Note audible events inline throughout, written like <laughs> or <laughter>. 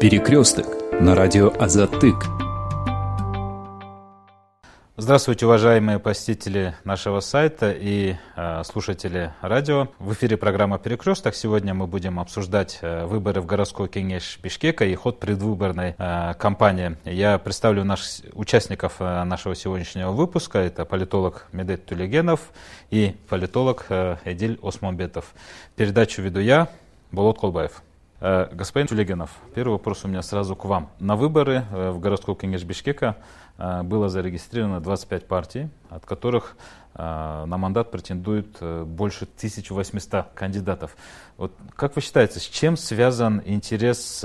Перекресток на радио Азатык. Здравствуйте, уважаемые посетители нашего сайта и э, слушатели радио. В эфире программа «Перекресток». Сегодня мы будем обсуждать э, выборы в городской кенеш Бишкека и ход предвыборной э, кампании. Я представлю наших участников э, нашего сегодняшнего выпуска. Это политолог Медет Тулегенов и политолог э, Эдиль Осмонбетов. Передачу веду я, Болот Колбаев. Э, господин Тулегенов, первый вопрос у меня сразу к вам. На выборы э, в городской кенеш Бишкека Э, было зарегистрировано 25 партий, от которых на мандат претендует больше 1800 кандидатов. Вот как вы считаете, с чем связан интерес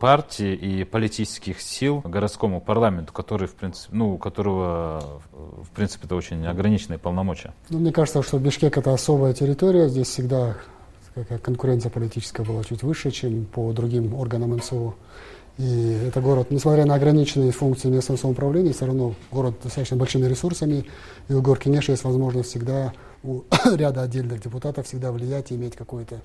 партии и политических сил городскому парламенту, который, в принципе, ну, у которого, в принципе, это очень ограниченные полномочия? Ну, мне кажется, что Бишкек это особая территория, здесь всегда конкуренция политическая была чуть выше, чем по другим органам МСО. И это город, несмотря на ограниченные функции местного самоуправления, все равно город достаточно большими ресурсами. И у Горки Неша есть возможность всегда у <coughs> ряда отдельных депутатов всегда влиять и иметь какое-то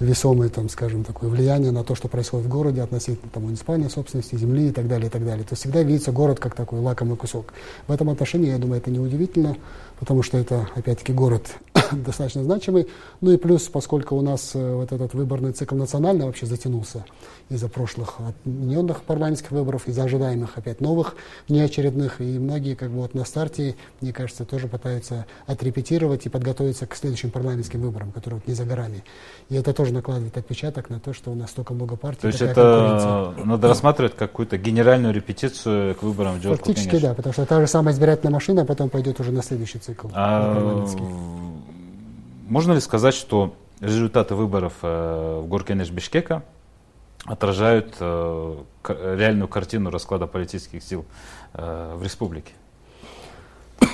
весомое, там, скажем, такое влияние на то, что происходит в городе относительно там, муниципальной собственности, земли и так далее, и так далее. То есть всегда видится город как такой лакомый кусок. В этом отношении, я думаю, это неудивительно, потому что это, опять-таки, город <coughs> достаточно значимый. Ну и плюс, поскольку у нас э, вот этот выборный цикл национальный вообще затянулся, из-за прошлых отмененных парламентских выборов, из-за ожидаемых опять новых неочередных. И многие как бы вот на старте, мне кажется, тоже пытаются отрепетировать и подготовиться к следующим парламентским выборам, которые вот не за горами. И это тоже накладывает отпечаток на то, что у нас столько много партий. То есть это надо рассматривать какую-то генеральную репетицию к выборам в Фактически конечно. да, потому что та же самая избирательная машина потом пойдет уже на следующий цикл. А, можно ли сказать, что результаты выборов э, в Горкенеш Бишкека отражают э, реальную картину расклада политических сил э, в республике?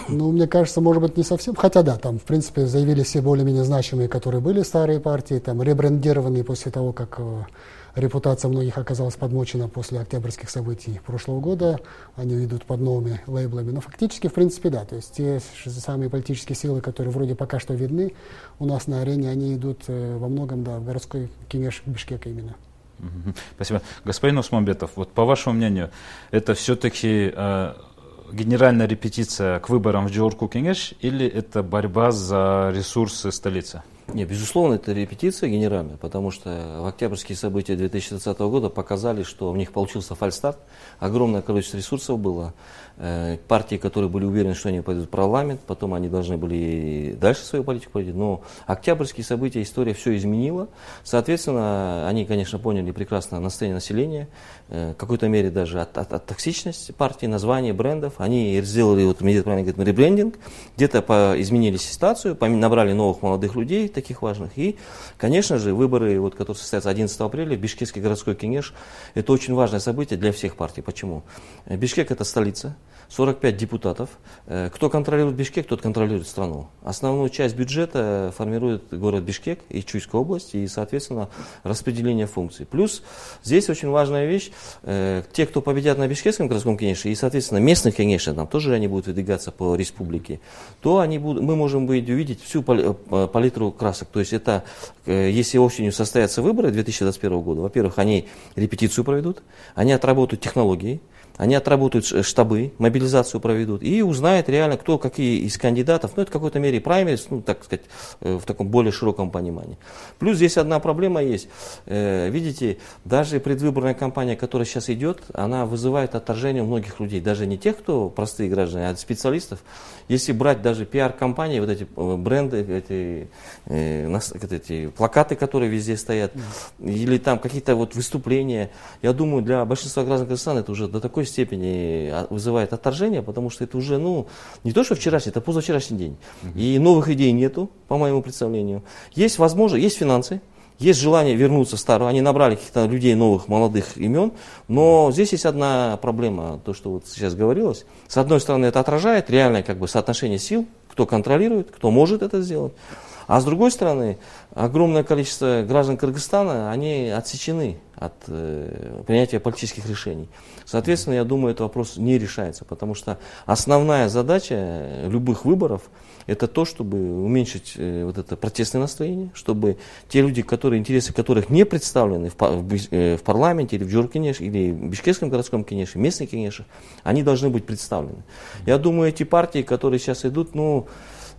Ну, мне кажется, может быть, не совсем. Хотя да, там, в принципе, заявили все более-менее значимые, которые были старые партии, там, ребрендированные после того, как э, репутация многих оказалась подмочена после октябрьских событий прошлого года. Они идут под новыми лейблами. Но фактически, в принципе, да. То есть те самые политические силы, которые вроде пока что видны у нас на арене, они идут во многом, да, в городской Кемеш Бишкека именно. Спасибо. Господин Усманбетов, вот по вашему мнению, это все-таки э, генеральная репетиция к выборам в Джорку Кенгеш или это борьба за ресурсы столицы? Нет, безусловно, это репетиция генеральная, потому что октябрьские события 2020 года показали, что в них получился фальстарт, огромное количество ресурсов было, Э, партии, которые были уверены, что они пойдут в парламент, потом они должны были дальше свою политику проводить. Но октябрьские события, история все изменила. Соответственно, они, конечно, поняли прекрасно настроение населения, э, в какой-то мере даже от, от, от токсичности партии, названия, брендов. Они сделали, вот Медведев правильно говорит, ребрендинг, где-то изменили ситуацию, набрали новых молодых людей, таких важных. И, конечно же, выборы, вот, которые состоятся 11 апреля, Бишкекский городской кенеш, это очень важное событие для всех партий. Почему? Бишкек это столица, 45 депутатов. Э, кто контролирует Бишкек, тот контролирует страну. Основную часть бюджета формирует город Бишкек и Чуйская область, и, соответственно, распределение функций. Плюс здесь очень важная вещь, э, те, кто победят на Бишкекском городском конечно, и, соответственно, местных, конечно, там тоже они будут выдвигаться по республике, то они будут, мы можем увидеть всю э, палитру красок. То есть это, если осенью состоятся выборы 2021 года, во-первых, они репетицию проведут, они отработают технологии, они отработают штабы, мобилизацию проведут и узнают реально, кто какие из кандидатов, ну это в какой-то мере праймерис, ну так сказать, э, в таком более широком понимании. Плюс здесь одна проблема есть. Э, видите, даже предвыборная кампания, которая сейчас идет, она вызывает отторжение у многих людей, даже не тех, кто простые граждане, а специалистов. Если брать даже пиар-компании, вот эти э, бренды, эти, эти плакаты, которые везде стоят, или там какие-то вот выступления, я думаю, для большинства граждан Казахстана это уже до такой такой степени а, вызывает отторжение, потому что это уже, ну, не то, что вчерашний, это позавчерашний день. Угу. И новых идей нету, по моему представлению. Есть возможность, есть финансы, есть желание вернуться в старую. Они набрали каких-то людей новых, молодых имен. Но здесь есть одна проблема, то, что вот сейчас говорилось. С одной стороны, это отражает реальное как бы, соотношение сил, кто контролирует, кто может это сделать. А с другой стороны, огромное количество граждан Кыргызстана, они отсечены от э, принятия политических решений. Соответственно, я думаю, этот вопрос не решается, потому что основная задача любых выборов – это то, чтобы уменьшить э, вот это протестное настроение, чтобы те люди, которые, интересы которых не представлены в, в, э, в парламенте или в Джуркинеш, или в Бишкекском городском Кенеше, местных Кенешах, они должны быть представлены. Я думаю, эти партии, которые сейчас идут, ну,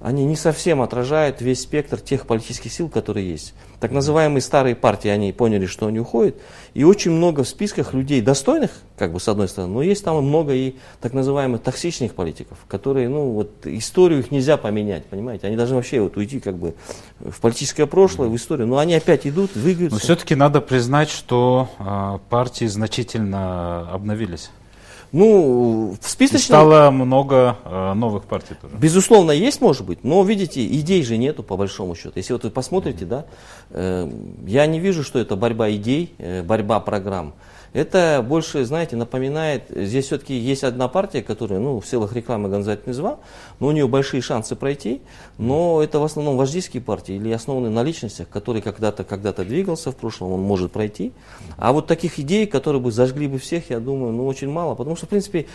они не совсем отражают весь спектр тех политических сил, которые есть. Так называемые старые партии, они поняли, что они уходят. И очень много в списках людей достойных, как бы с одной стороны, но есть там много и так называемых токсичных политиков, которые, ну вот, историю их нельзя поменять, понимаете? Они должны вообще вот уйти как бы в политическое прошлое, в историю, но они опять идут, двигаются. Но все-таки надо признать, что э, партии значительно обновились. Ну, в списочном... И стало много э, новых партий тоже. Безусловно, есть, может быть, но, видите, идей же нету, по большому счету. Если вот вы посмотрите, mm-hmm. да, э, я не вижу, что это борьба идей, э, борьба программ. Это больше, знаете, напоминает, здесь все-таки есть одна партия, которая, ну, в силах рекламы Гонзать Низва, но у нее большие шансы пройти, но это в основном вождийские партии или основаны на личностях, которые когда-то когда двигался в прошлом, он может пройти. А вот таких идей, которые бы зажгли бы всех, я думаю, ну, очень мало, потому что, в принципе,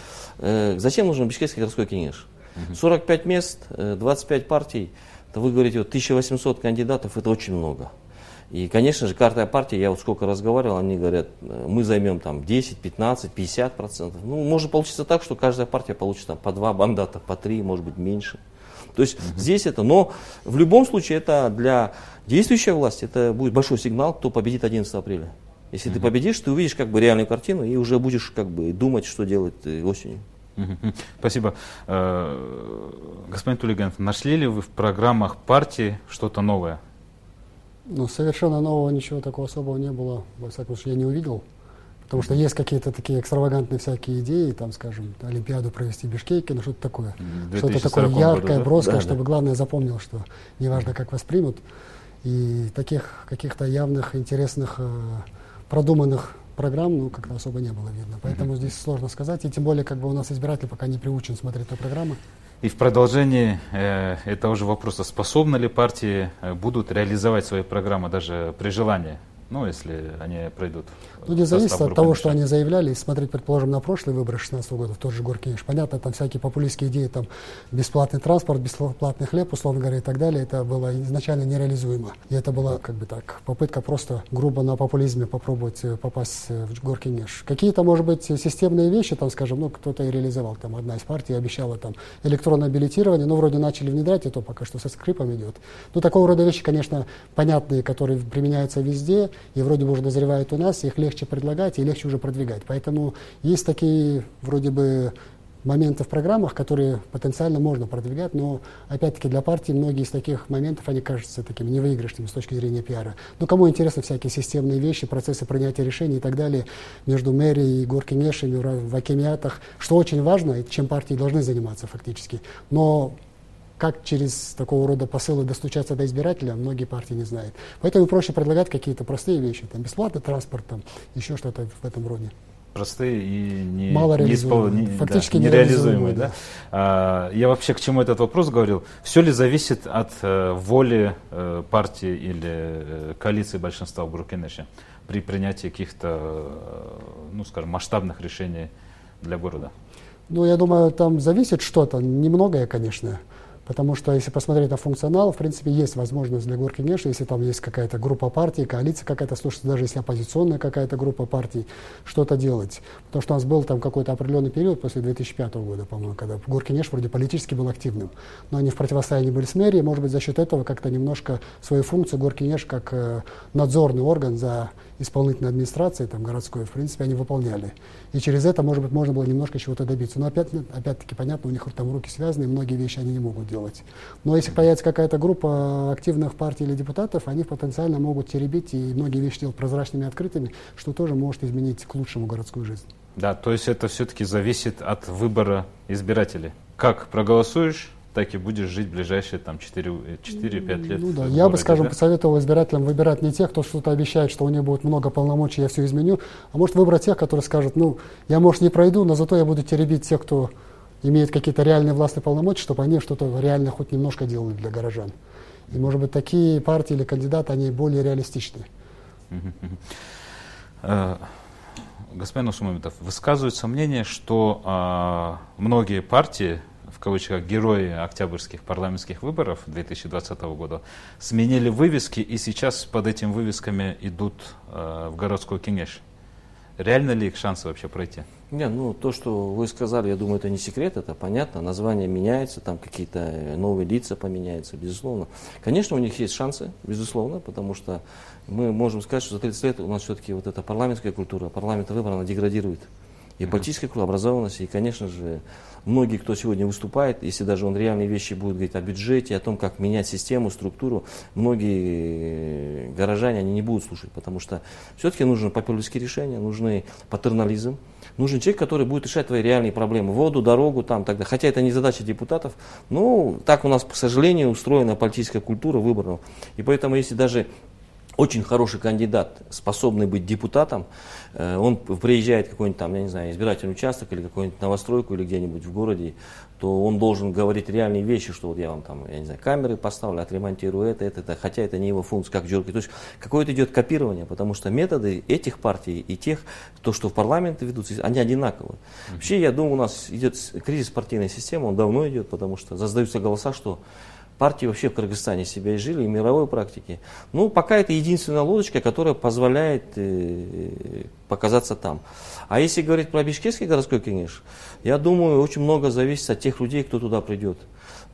э, зачем нужен Бишкекский городской кенеш? 45 мест, 25 э, партий, то вы говорите, вот 1800 кандидатов, это очень много. И, конечно же, каждая партия, я вот сколько разговаривал, они говорят, э, мы займем там 10, 15, 50 процентов. Ну, может получиться так, что каждая партия получит там по два бандата, по три, может быть, меньше. То есть угу. здесь это, но в любом случае это для действующей власти, это будет большой сигнал, кто победит 11 апреля. Если угу. ты победишь, ты увидишь как бы реальную картину и уже будешь как бы думать, что делать э, осенью. Спасибо. Э, господин Тулиган, нашли ли вы в программах партии что-то новое? Ну, совершенно нового ничего такого особого не было, во всяком случае, я не увидел. Потому что есть какие-то такие экстравагантные всякие идеи, там, скажем, Олимпиаду провести в Бишкеке, ну что-то такое. Что-то такое яркое, году, броское, да, чтобы, да. главное, запомнил, что неважно, как воспримут. И таких каких-то явных, интересных, э, продуманных программ, ну, как-то особо не было видно. Поэтому mm-hmm. здесь сложно сказать. И тем более, как бы у нас избиратель пока не приучен смотреть на программы. И в продолжении э, этого же вопроса, способны ли партии э, будут реализовать свои программы даже при желании? Ну, если они пройдут. Ну, не зависит от того, что они заявляли. Смотреть, предположим, на прошлые выборы 2016 года, в тот же Горкиниш, понятно, там всякие популистские идеи, там бесплатный транспорт, бесплатный хлеб, условно говоря, и так далее, это было изначально нереализуемо. И это была, как бы так, попытка просто грубо на популизме попробовать э, попасть э, в Горкиниш. Какие-то, может быть, системные вещи, там, скажем, ну, кто-то и реализовал, там, одна из партий обещала там электронное билетирование, ну, вроде начали внедрять, и то пока что со скрипом идет. Ну, такого рода вещи, конечно, понятные, которые применяются везде, и вроде бы уже дозревают у нас, их легче предлагать и легче уже продвигать. Поэтому есть такие вроде бы моменты в программах, которые потенциально можно продвигать, но опять-таки для партии многие из таких моментов, они кажутся такими невыигрышными с точки зрения пиара. Но кому интересны всякие системные вещи, процессы принятия решений и так далее между мэрией и горкинешами в акимиатах, что очень важно, чем партии должны заниматься фактически. Но как через такого рода посылы достучаться до избирателя, многие партии не знают. Поэтому проще предлагать какие-то простые вещи, там бесплатный транспорт, там еще что-то в этом роде простые и не, Мало не, испол... не, Фактически да, нереализуемые. Да? Да? А, я вообще к чему этот вопрос говорил? Все ли зависит от э, воли э, партии или э, коалиции большинства в Буркинеше при принятии каких-то, э, ну, скажем, масштабных решений для города? Ну, я думаю, там зависит что-то, немногое, конечно. Потому что если посмотреть на функционал, в принципе, есть возможность для Горки Геша, если там есть какая-то группа партий, коалиция какая-то, слушайте, даже если оппозиционная какая-то группа партий, что-то делать. Потому что у нас был там какой-то определенный период после 2005 года, по-моему, когда Горки Геш вроде политически был активным. Но они в противостоянии были с мэрией, может быть, за счет этого как-то немножко свою функцию Горки Геш как э, надзорный орган за исполнительной администрацией, там, городской, в принципе, они выполняли. И через это, может быть, можно было немножко чего-то добиться. Но опять, опять-таки, понятно, у них там руки связаны, и многие вещи они не могут делать. Но если появится какая-то группа активных партий или депутатов, они потенциально могут теребить и многие вещи делать прозрачными и открытыми, что тоже может изменить к лучшему городскую жизнь. Да, то есть это все-таки зависит от выбора избирателей. Как проголосуешь, так и будешь жить ближайшие там 4-5 лет. Ну да, я бы, скажем, да? посоветовал избирателям выбирать не тех, кто что-то обещает, что у них будет много полномочий, я все изменю, а может выбрать тех, которые скажут, ну, я, может, не пройду, но зато я буду теребить тех, кто имеет какие-то реальные властные полномочия, чтобы они что-то реально хоть немножко делали для горожан. И, может быть, такие партии или кандидаты, они более реалистичны. Э, господин Усумамитов, высказывается мнение, что а, многие партии, кавычках, герои октябрьских парламентских выборов 2020 года, сменили вывески и сейчас под этими вывесками идут а, в городской Кенеш. Реально ли их шансы вообще пройти? Не, ну то, что вы сказали, я думаю, это не секрет, это понятно. Название меняется, там какие-то новые лица поменяются, безусловно. Конечно, у них есть шансы, безусловно, потому что мы можем сказать, что за 30 лет у нас все-таки вот эта парламентская культура, парламентный выбор, она деградирует. И политическая образованность, и, конечно же, многие, кто сегодня выступает, если даже он реальные вещи будет говорить о бюджете, о том, как менять систему, структуру, многие горожане, они не будут слушать, потому что все-таки нужны популистские решения, нужны патернализм, нужен человек, который будет решать твои реальные проблемы, воду, дорогу, там, тогда. Хотя это не задача депутатов, но так у нас, к сожалению, устроена политическая культура выборов. И поэтому, если даже очень хороший кандидат, способный быть депутатом, э, он приезжает в какой-нибудь там, я не знаю, избирательный участок или какую-нибудь новостройку или где-нибудь в городе, то он должен говорить реальные вещи, что вот я вам там, я не знаю, камеры поставлю, отремонтирую это, это, это, хотя это не его функция, как Джорки. То есть какое-то идет копирование, потому что методы этих партий и тех, то, что в парламенте ведутся, они одинаковые. Вообще, я думаю, у нас идет кризис партийной системы, он давно идет, потому что создаются голоса, что партии вообще в Кыргызстане себя изжили, и мировой практике. Ну, пока это единственная лодочка, которая позволяет э, показаться там. А если говорить про Бишкекский городской кенеш, я думаю, очень много зависит от тех людей, кто туда придет.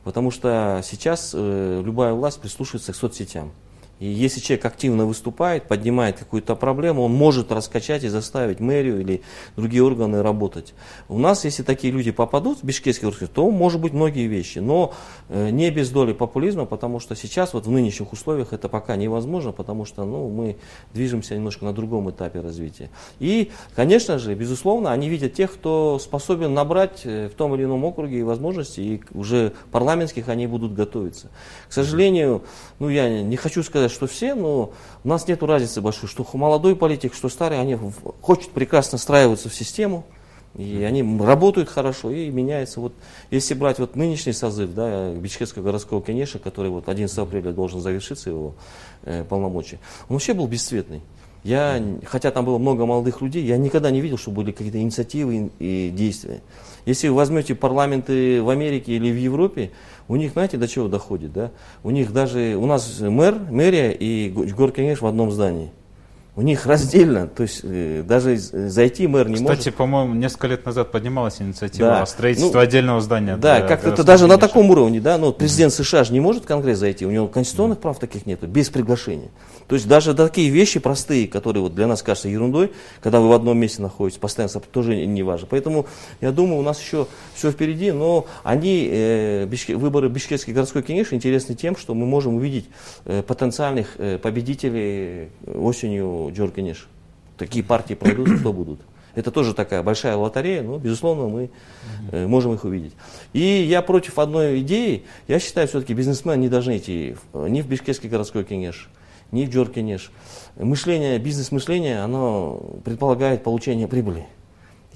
Потому что сейчас э, любая власть прислушивается к соцсетям. И если человек активно выступает, поднимает какую-то проблему, он может раскачать и заставить мэрию или другие органы работать. У нас, если такие люди попадут в бишкекский оргкомитет, то может быть многие вещи. Но э, не без доли популизма, потому что сейчас вот в нынешних условиях это пока невозможно, потому что ну, мы движемся немножко на другом этапе развития. И, конечно же, безусловно, они видят тех, кто способен набрать э, в том или ином округе возможности, и уже парламентских они будут готовиться. К сожалению, ну я не хочу сказать, сказать, что все, но у нас нет разницы большой, что молодой политик, что старый, они хотят прекрасно встраиваться в систему, и они работают хорошо и меняются. Вот, если брать вот нынешний созыв да, Бичкетского городского кенеша, который вот 11 апреля должен завершиться его э, полномочия, он вообще был бесцветный. Я, хотя там было много молодых людей, я никогда не видел, что были какие-то инициативы и действия. Если вы возьмете парламенты в Америке или в Европе, у них, знаете, до чего доходит, да? У них даже, у нас мэр, мэрия и горкинеш в одном здании. У них раздельно, то есть э, даже зайти мэр не Кстати, может. Кстати, по-моему, несколько лет назад поднималась инициатива Да. о строительстве Ну, отдельного здания. Да, как-то это даже на таком уровне, да, но президент США же не может в Конгресс зайти, у него конституционных прав таких нет, без приглашения. То есть даже такие вещи простые, которые вот для нас кажутся ерундой, когда вы в одном месте находитесь, постоянно тоже не важно. Поэтому я думаю, у нас еще все впереди, но они, э, Бишке- выборы Бишкекский городской кенеш интересны тем, что мы можем увидеть э, потенциальных э, победителей осенью Джоркенеш. Такие партии пройдут, кто будут. Это тоже такая большая лотерея, но, безусловно, мы э, можем их увидеть. И я против одной идеи. Я считаю, все-таки бизнесмены не должны идти в- ни в Бишкекский городской кенеш, ни в Джоркенеш. Мышление, бизнес-мышление, оно предполагает получение прибыли.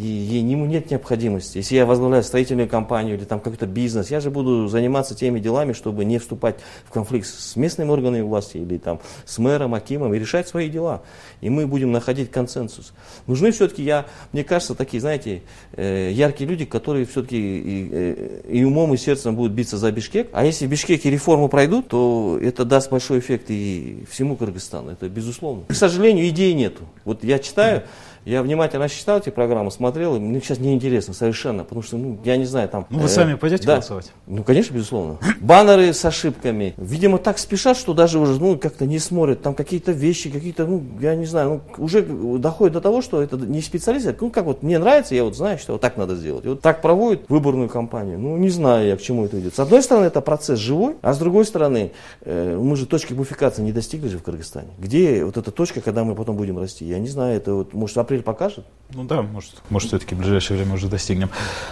И не- нет необходимости. Если я возглавляю строительную компанию или там какой-то бизнес, я же буду заниматься теми делами, чтобы не вступать в конфликт с местными органами власти или там с мэром, акимом и решать свои дела. И мы будем находить консенсус. Нужны все-таки, я, мне кажется, такие, знаете, э, яркие люди, которые все-таки и, э, и умом, и сердцем будут биться за Бишкек. А если в Бишкеке реформы пройдут, то это даст большой эффект и всему Кыргызстану. Это безусловно. К сожалению, идей нету. Вот я читаю, я внимательно читал эти программы, смотрел, и мне сейчас неинтересно совершенно, потому что, ну, я не знаю, там... Ну, вы э, сами пойдете да. голосовать? Ну, конечно, безусловно. Баннеры с ошибками. Видимо, так спешат, что даже уже, ну, как-то не смотрят. Там какие-то вещи, какие-то, ну, я не знаю, ну, уже доходит до того, что это не специалист. а, Ну, как вот мне нравится, я вот знаю, что вот так надо сделать. И вот так проводят выборную кампанию. Ну, не знаю я, к чему это идет. С одной стороны, это процесс живой, а с другой стороны, э, мы же точки буфикации не достигли же в Кыргызстане. Где вот эта точка, когда мы потом будем расти? Я не знаю, это вот, может, апрель покажет? Ну да, может, может все-таки в ближайшее время уже достигнем.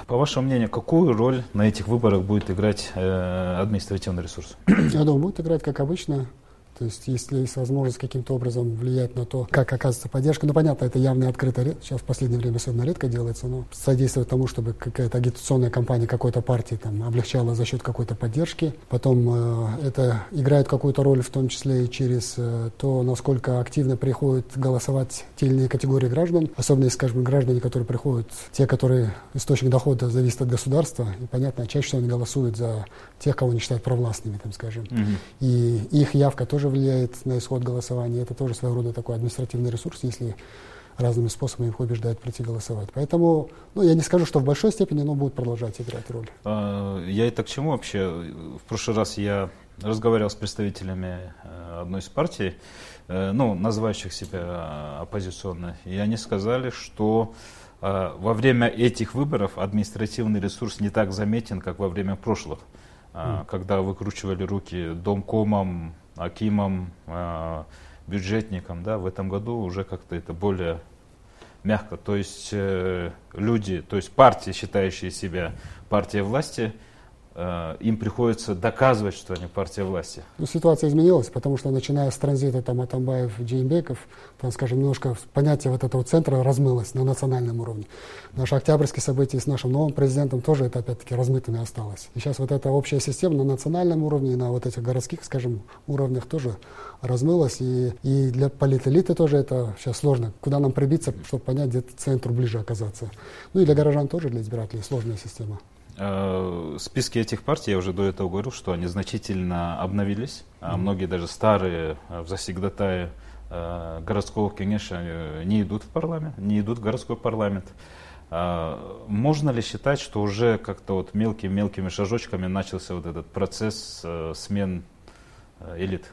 По вашему мнению, какую роль на этих выборах будет играть э, административный ресурс? Я думаю, будет играть как обычно. То есть, если есть возможность каким-то образом влиять на то, как оказывается поддержка, ну, понятно, это явно открыто, сейчас в последнее время особенно редко делается, но содействовать тому, чтобы какая-то агитационная кампания какой-то партии там облегчала за счет какой-то поддержки. Потом э, это играет какую-то роль в том числе и через э, то, насколько активно приходят голосовать те или иные категории граждан, особенно, если, скажем, граждане, которые приходят, те, которые источник дохода зависит от государства, и, понятно, чаще всего они голосуют за тех, кого они считают провластными, там, скажем. Mm-hmm. И их явка тоже влияет на исход голосования. Это тоже своего рода такой административный ресурс, если разными способами их убеждают прийти голосовать. Поэтому, ну, я не скажу, что в большой степени, но будет продолжать играть роль. А, я это к чему вообще? В прошлый раз я разговаривал с представителями э, одной из партий, э, ну, называющих себя оппозиционной, и они сказали, что э, во время этих выборов административный ресурс не так заметен, как во время прошлых, когда выкручивали руки домкомам, акимам, бюджетникам, да, в этом году уже как-то это более мягко. То есть э, люди, то есть партии, считающие себя партией власти, Э, им приходится доказывать, что они партия власти. Ну, ситуация изменилась, потому что начиная с транзита там, Атамбаев, Джейнбеков, там, скажем, немножко понятие вот этого центра размылось на национальном уровне. Наши октябрьские события с нашим новым президентом тоже это опять-таки размытыми осталось. И сейчас вот эта общая система на национальном уровне и на вот этих городских, скажем, уровнях тоже размылась. И, и для политэлиты тоже это сейчас сложно. Куда нам прибиться, чтобы понять, где центру ближе оказаться. Ну и для горожан тоже, для избирателей сложная система. Э, списки этих партий, я уже до этого говорил, что они значительно обновились. Mm-hmm. Многие даже старые э, в засегдатае э, городского кенеша не идут в парламент, не идут в городской парламент. Можно ли считать, что уже как-то вот мелкими-мелкими шажочками начался вот этот процесс смен элит?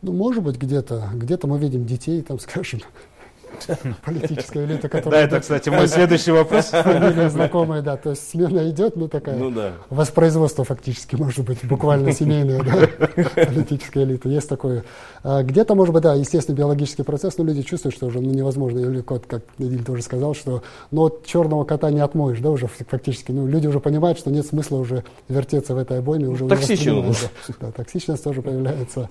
Ну, может быть, где-то. Где-то мы видим детей, там, скажем, <laughs> политическая элита, которая... Да, это, кстати, мой следующий вопрос. <laughs> Фамилия знакомая, да. То есть смена идет, ну такая... Ну да. Воспроизводство фактически, может быть, буквально семейная, да, <laughs> политическая элита. Есть такое. А где-то, может быть, да, естественно, биологический процесс, но люди чувствуют, что уже ну, невозможно. Или кот, как Эдиль тоже сказал, что ну вот черного кота не отмоешь, да, уже фактически. Ну, люди уже понимают, что нет смысла уже вертеться в этой обойме. Уже Токсичность. Да, токсичность тоже появляется.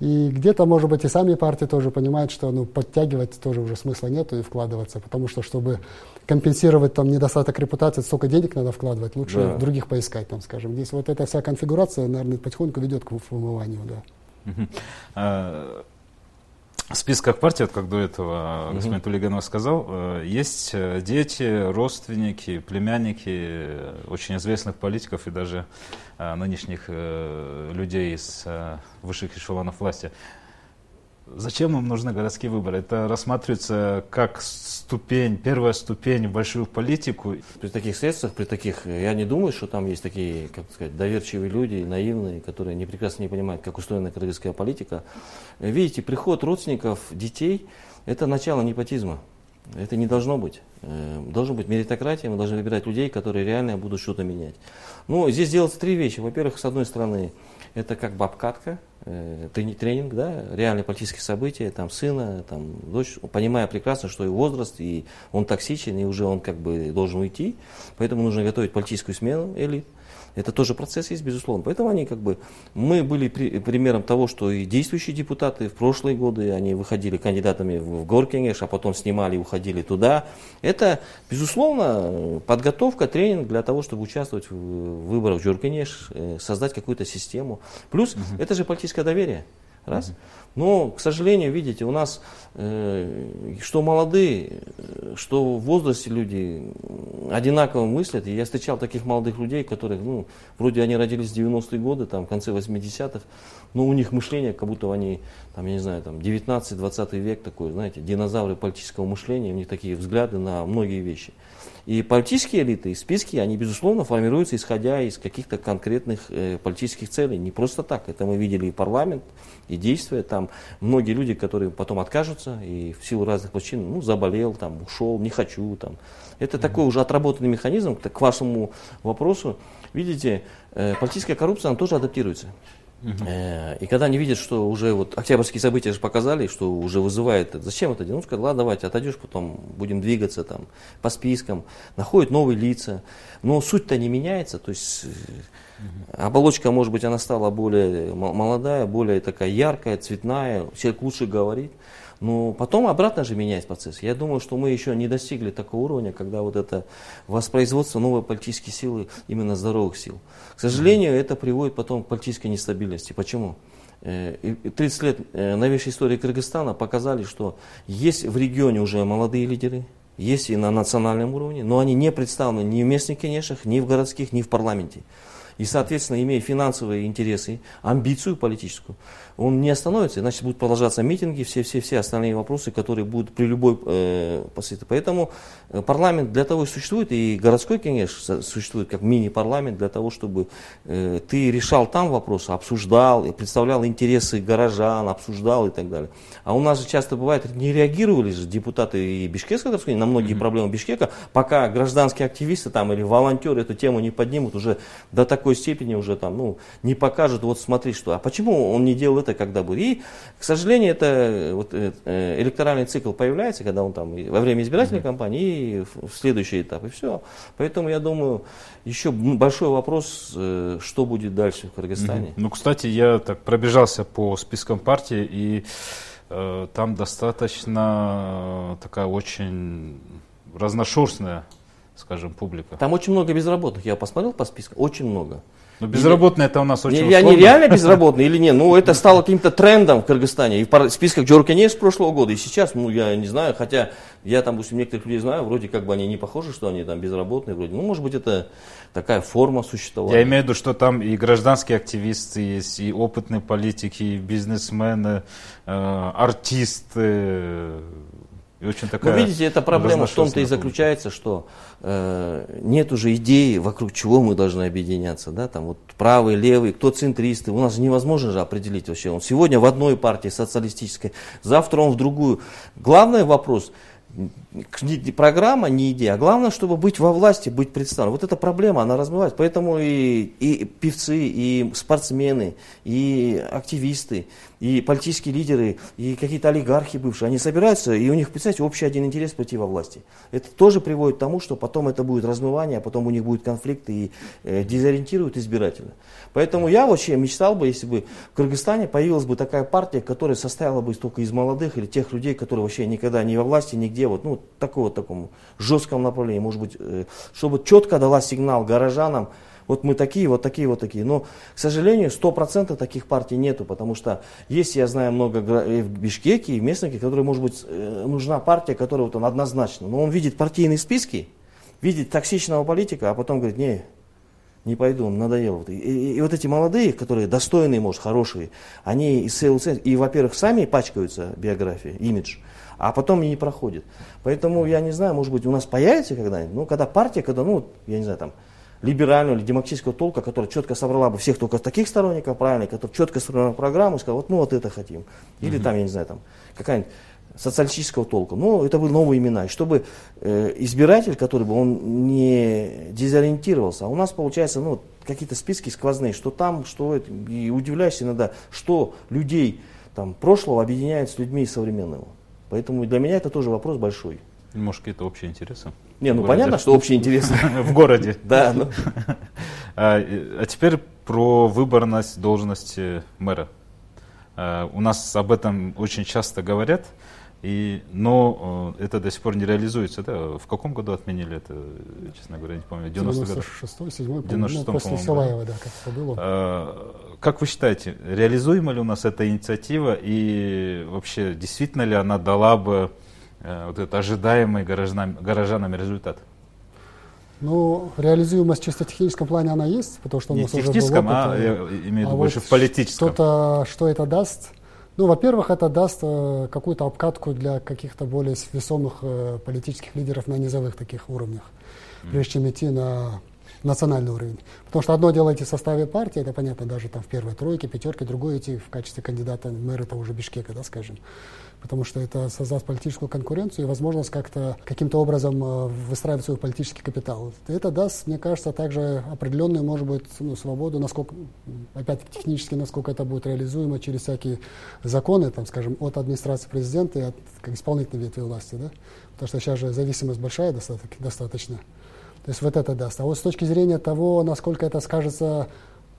И где-то, может быть, и сами партии тоже понимают, что ну, подтягивать тоже уже смысла нету и вкладываться, потому что, чтобы компенсировать там недостаток репутации, столько денег надо вкладывать, лучше да. других поискать, там, скажем. Здесь вот эта вся конфигурация, наверное, потихоньку ведет к вымыванию, да. В списках партий, вот как до этого угу. господин Тулиганов сказал, э, есть э, дети, родственники, племянники очень известных политиков и даже э, нынешних людей из высших эшелонов власти. Зачем им нужны городские выборы? Это рассматривается как ступень, первая ступень в большую политику. При таких средствах, при таких, я не думаю, что там есть такие, как сказать, доверчивые люди, наивные, которые не прекрасно не понимают, как устроена кыргызская политика. Видите, приход родственников, детей – это начало непотизма. Это не должно быть. Э, должна быть меритократия, мы должны выбирать людей, которые реально будут что-то менять. Ну, здесь делаются три вещи. Во-первых, с одной стороны, это как э, тренинг, да, реальные политические события, там, сына, там, дочь, понимая прекрасно, что и возраст, и он токсичен, и уже он как бы должен уйти, поэтому нужно готовить политическую смену элит. Это тоже процесс есть, безусловно. Поэтому они как бы, мы были при, примером того, что и действующие депутаты в прошлые годы, они выходили кандидатами в Горкингеш, а потом снимали и уходили туда. Это, безусловно, подготовка, тренинг для того, чтобы участвовать в выборах в Горкингеш, э, создать какую-то систему. Плюс, угу. это же политическое доверие. Раз. Угу. Но, к сожалению, видите, у нас э, что молодые, что в возрасте люди одинаково мыслят. И я встречал таких молодых людей, которые, ну, вроде они родились в 90-е годы, там, в конце 80-х, но у них мышление, как будто они, там, я не знаю, там, 19-20 век такой, знаете, динозавры политического мышления, у них такие взгляды на многие вещи. И политические элиты, и списки, они, безусловно, формируются, исходя из каких-то конкретных э, политических целей. Не просто так. Это мы видели и парламент, и действия. Там многие люди, которые потом откажутся, и в силу разных причин, ну, заболел, там, ушел, не хочу. Там. Это mm-hmm. такой уже отработанный механизм. К вашему вопросу, видите, э, политическая коррупция, она тоже адаптируется. Э, и когда они видят, что уже вот октябрьские события же показали, что уже вызывает, зачем это делать? Ну, сказали, ладно, давайте, отойдешь, потом будем двигаться там по спискам, находят новые лица. Но суть-то не меняется, то есть Оболочка, может быть, она стала более молодая, более такая яркая, цветная, человек лучше говорит. Но потом обратно же меняется процесс. Я думаю, что мы еще не достигли такого уровня, когда вот это воспроизводство новой политической силы, именно здоровых сил. К сожалению, это приводит потом к политической нестабильности. Почему? 30 э, лет э, новейшей истории Кыргызстана показали, что есть в регионе уже молодые лидеры, есть и на национальном уровне, но они не представлены ни в местных кенешах, ни в городских, ни в парламенте. И, соответственно, имея финансовые интересы, амбицию политическую, он не остановится, иначе будут продолжаться митинги, все-все-все остальные вопросы, которые будут при любой э, посылке. Поэтому э, парламент для того и существует, и городской, конечно, существует как мини-парламент для того, чтобы э, ты решал там вопросы, обсуждал, представлял интересы горожан, обсуждал и так далее. А у нас же часто бывает, не реагировали же депутаты и Бишкекской городской на многие mm-hmm. проблемы Бишкека, пока гражданские активисты там или волонтеры эту тему не поднимут уже до такой степени, уже там, ну, не покажут, вот смотри, что, а почему он не делал это когда будет. И, к сожалению, это вот, э, э, электоральный цикл появляется, когда он там во время избирательной mm-hmm. кампании и в следующий этап, и все. Поэтому я думаю, еще большой вопрос, э, что будет дальше в Кыргызстане. Mm-hmm. Ну, кстати, я так пробежался по спискам партии, и э, там достаточно такая очень разношерстная скажем, публика. Там очень много безработных. Я посмотрел по спискам, очень много. Но безработные это у нас очень не, Они реально <laughs> безработные или нет? Ну, это стало каким-то трендом в Кыргызстане. И в списках Джорканес с прошлого года, и сейчас, ну, я не знаю, хотя я там, допустим, некоторых людей знаю, вроде как бы они не похожи, что они там безработные, вроде. Ну, может быть, это такая форма существования. Я имею в виду, что там и гражданские активисты есть, и опытные политики, и бизнесмены, э, артисты, и очень такая Но видите, эта проблема в том-то и заключается, что э, нет уже идеи, вокруг чего мы должны объединяться. Да? Там вот правый, левый, кто центристы. У нас невозможно же определить вообще. Он сегодня в одной партии социалистической, завтра он в другую. Главный вопрос – не программа, не идея, а главное, чтобы быть во власти, быть представленным. Вот эта проблема, она размывается. Поэтому и, и певцы, и спортсмены, и активисты, и политические лидеры, и какие-то олигархи бывшие, они собираются, и у них, представьте, общий один интерес пойти во власти. Это тоже приводит к тому, что потом это будет размывание, а потом у них будет конфликт и э, дезориентируют избирателя. Поэтому я вообще мечтал бы, если бы в Кыргызстане появилась бы такая партия, которая состояла бы только из молодых или тех людей, которые вообще никогда не во власти, нигде, вот, ну, такого такому жестком направлении, может быть, э, чтобы четко дала сигнал горожанам, вот мы такие, вот такие, вот такие. Но, к сожалению, 100% таких партий нету, потому что есть, я знаю, много и в Бишкеке, и в местных, которые, может быть, э, нужна партия, которая вот он однозначно. Но он видит партийные списки, видит токсичного политика, а потом говорит, не, не пойду, надоело. И, и, и вот эти молодые, которые достойные, может, хорошие, они и, и во-первых, сами пачкаются биографией, имидж, а потом и не проходит. Поэтому, я не знаю, может быть, у нас появится когда-нибудь, ну, когда партия, когда, ну, я не знаю, там, либерального или демократического толка, которая четко собрала бы всех только таких сторонников правильных, которые четко сформировала программу и сказала, вот, ну, вот это хотим. Или там, я не знаю, там, какая-нибудь социалистического толка. Ну, это были новые имена. И чтобы э, избиратель, который бы он не дезориентировался, а у нас получается, ну, какие-то списки сквозные, что там, что это, и удивляешься иногда, что людей там прошлого объединяет с людьми современного. Поэтому для меня это тоже вопрос большой. Может, какие-то общие интересы? Не, ну понятно, что общие интересы. <laughs> В городе. <laughs> Да. Ну. <laughs> А, а теперь про выборность должности мэра. А, у нас об этом очень часто говорят. И, но э, это до сих пор не реализуется. Да? В каком году отменили это, честно говоря, не помню. 96-й, 7 96 ну, после Салаева, да, как это было. А, как вы считаете, реализуема ли у нас эта инициатива и вообще действительно ли она дала бы э, вот этот ожидаемый горожанам, горожанам результат? Ну, реализуемость в чисто техническом плане она есть, потому что у нас не уже был опыт. а я имею в виду а больше вот в политическом. Что-то, что это даст, ну, во-первых, это даст э, какую-то обкатку для каких-то более весомых э, политических лидеров на низовых таких уровнях, mm. прежде чем идти на национальный уровень. Потому что одно дело идти в составе партии, это понятно, даже там в первой тройке, пятерке, другое идти в качестве кандидата мэра того же Бишкека, да, скажем потому что это создаст политическую конкуренцию и возможность как-то каким-то образом э, выстраивать свой политический капитал. Это даст, мне кажется, также определенную, может быть, ну, свободу, насколько, опять-таки технически, насколько это будет реализуемо через всякие законы, там, скажем, от администрации президента и от как, исполнительной ветви власти, да? потому что сейчас же зависимость большая достаточно. достаточно. То есть вот это даст. А вот с точки зрения того, насколько это скажется,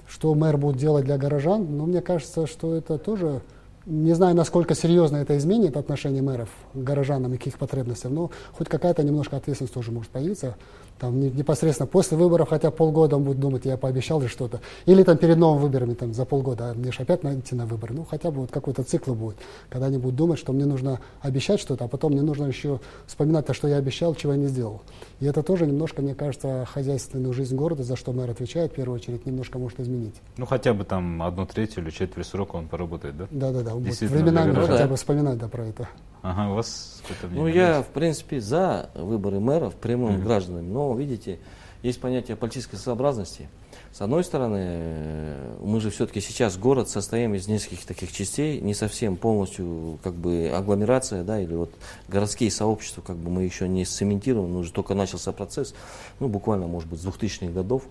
что мэр будет делать для горожан, ну, мне кажется, что это тоже не знаю, насколько серьезно это изменит отношение мэров к горожанам и к их потребностям, но хоть какая-то немножко ответственность тоже может появиться там, непосредственно после выборов, хотя полгода он будет думать, я пообещал же что-то. Или там перед новыми выборами, там, за полгода, а мне же опять идти на выборы. Ну, хотя бы вот какой-то цикл будет, когда они будут думать, что мне нужно обещать что-то, а потом мне нужно еще вспоминать то, что я обещал, чего я не сделал. И это тоже немножко, мне кажется, хозяйственную жизнь города, за что мэр отвечает, в первую очередь, немножко может изменить. Ну, хотя бы там одну третью или четверть срока он поработает, да? Да-да-да, временами хотя бы вспоминать да, про это. Ага, у вас какое-то мнение? Ну, я, в принципе, за выборы мэров прямым mm-hmm. гражданами, но, видите, есть понятие политической сообразности. С одной стороны, э, мы же все-таки сейчас город состоим из нескольких таких частей, не совсем полностью как бы агломерация, да, или вот городские сообщества, как бы мы еще не сцементированы, уже только начался процесс, ну, буквально, может быть, с 2000-х годов,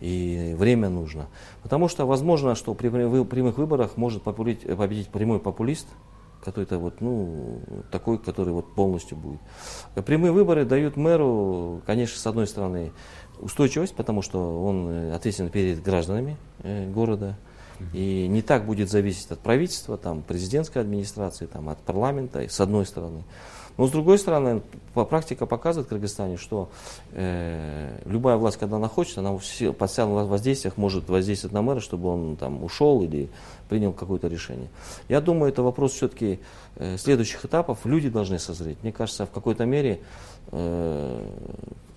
и время нужно. Потому что возможно, что при прямых выборах может победить прямой популист, какой-то вот, ну, такой, который вот полностью будет. Прямые выборы дают мэру, конечно, с одной стороны, устойчивость, потому что он э, ответственен перед гражданами э, города, и не так будет зависеть от правительства, там, президентской администрации, там, от парламента, с одной стороны. Но с другой стороны, практика показывает в Кыргызстане, что э, любая власть, когда она хочет, она все, под воздействиях может воздействовать на мэра, чтобы он там ушел или принял какое-то решение. Я думаю, это вопрос все-таки э, следующих этапов. Люди должны созреть. Мне кажется, в какой-то мере э,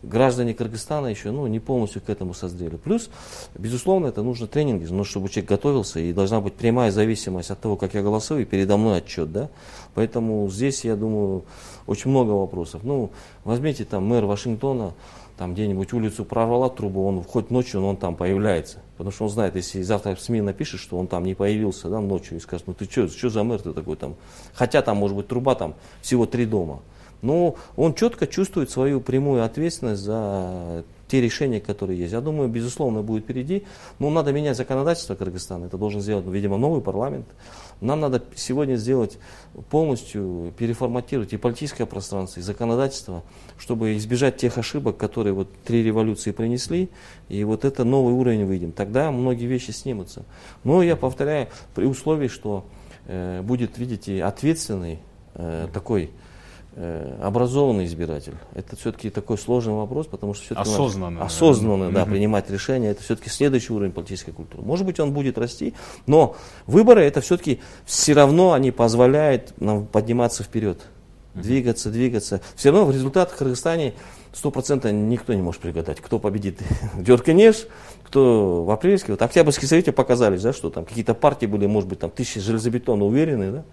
граждане Кыргызстана еще ну, не полностью к этому созрели. Плюс, безусловно, это нужно тренинги, ну, чтобы человек готовился, и должна быть прямая зависимость от того, как я голосую, и передо мной отчет. Да? Поэтому здесь, я думаю, очень много вопросов. Ну, возьмите там мэр Вашингтона, там где-нибудь улицу прорвала трубу, он хоть ночью, но он там появляется. Потому что он знает, если завтра в СМИ напишет, что он там не появился да, ночью, и скажет, ну ты что, что за мэр ты такой там? Хотя там может быть труба там всего три дома. Но он четко чувствует свою прямую ответственность за те решения, которые есть. Я думаю, безусловно, будет впереди. Но надо менять законодательство Кыргызстана. Это должен сделать, видимо, новый парламент. Нам надо сегодня сделать полностью, переформатировать и политическое пространство, и законодательство, чтобы избежать тех ошибок, которые вот три революции принесли, и вот это новый уровень выйдем. Тогда многие вещи снимутся. Но я повторяю, при условии, что э, будет, видите, ответственный э, такой образованный избиратель. Это все-таки такой сложный вопрос, потому что все-таки осознанно, осознанно да, принимать решения, это все-таки следующий уровень политической культуры. Может быть, он будет расти, но выборы это все-таки все равно они позволяют нам подниматься вперед, двигаться, двигаться. Все равно в результатах в Кыргызстане 100% никто не может пригадать, кто победит. <laughs> Дерканеш, кто в апрельске. Вот Октябрьские советы показали, да, что там какие-то партии были, может быть, там тысячи железобетонно уверены. Да?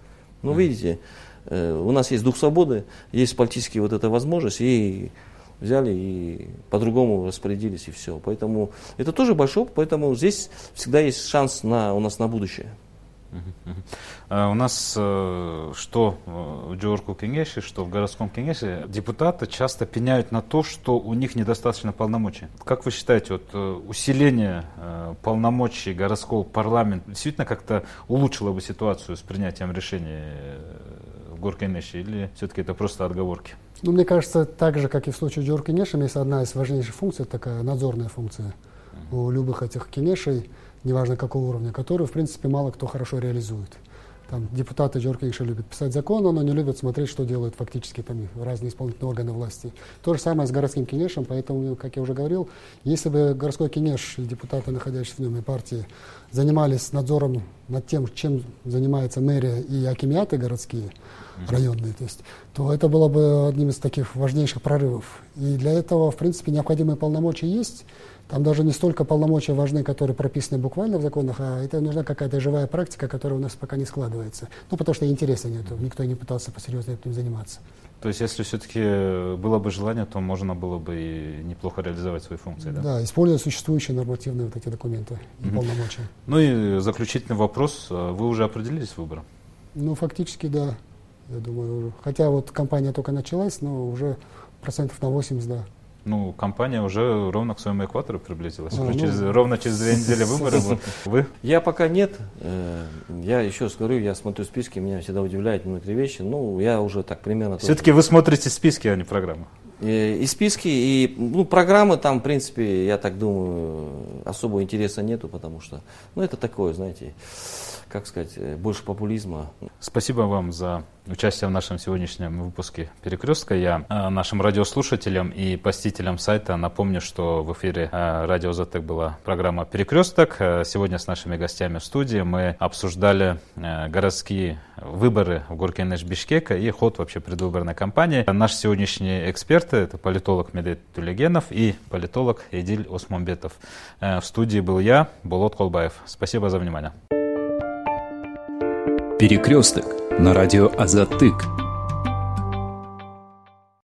Ну, видите, Э, у нас есть дух свободы, есть политические вот эта возможность, и взяли и по-другому распорядились, и все. Поэтому это тоже большой поэтому здесь всегда есть шанс на, у нас на будущее. А у нас э, что в Джорку Кенеше, что в городском Кенеше депутаты часто пеняют на то, что у них недостаточно полномочий. Как вы считаете, вот э, усиление полномочий городского парламента действительно как-то улучшило бы ситуацию с принятием решений в Горкинеше или все-таки это просто отговорки? Ну, мне кажется, так же, как и в случае с есть одна из важнейших функций, такая надзорная функция у любых этих кинешей, неважно какого уровня, которую, в принципе, мало кто хорошо реализует. Там депутаты Джоркинша любят писать законы, но не любят смотреть, что делают фактически там разные исполнительные органы власти. То же самое с городским кинешем, поэтому, как я уже говорил, если бы городской кинеш и депутаты, находящиеся в нем и партии, занимались надзором над тем, чем занимается мэрия и акимиаты городские, районные, то есть, то это было бы одним из таких важнейших прорывов. И для этого, в принципе, необходимые полномочия есть. Там даже не столько полномочия важны, которые прописаны буквально в законах, а это нужна какая-то живая практика, которая у нас пока не складывается. Ну, потому что интереса нет, никто не пытался посерьезно этим заниматься. То есть, если все-таки было бы желание, то можно было бы и неплохо реализовать свои функции, да? Да, используя существующие нормативные вот эти документы и mm-hmm. полномочия. Ну и заключительный вопрос. Вы уже определились с выбором? Ну, фактически, да. Я думаю, хотя вот кампания только началась, но уже процентов на 80, да. Ну, компания уже ровно к своему экватору приблизилась. Ну, через, ровно через две недели выборы <laughs> Вы? Я пока нет. Э, я еще говорю, я смотрю списки, меня всегда удивляют некоторые вещи. Ну, я уже так примерно... Все-таки вы смотрите списки, а не программу. И, и списки, и ну, программы там, в принципе, я так думаю, особого интереса нету, потому что, ну, это такое, знаете, как сказать, э, больше популизма. Спасибо вам за участие в нашем сегодняшнем выпуске «Перекрестка». Я э, нашим радиослушателям и посетителям сайта напомню, что в эфире э, радио «Затек» была программа «Перекресток». Сегодня с нашими гостями в студии мы обсуждали городские выборы в Горкенеш Бишкека и ход вообще предвыборной кампании. Наши сегодняшние эксперты – это политолог Медет Тулегенов и политолог Эдиль Осмонбетов. В студии был я, Болот Колбаев. Спасибо за внимание. Перекресток на радио Азатык.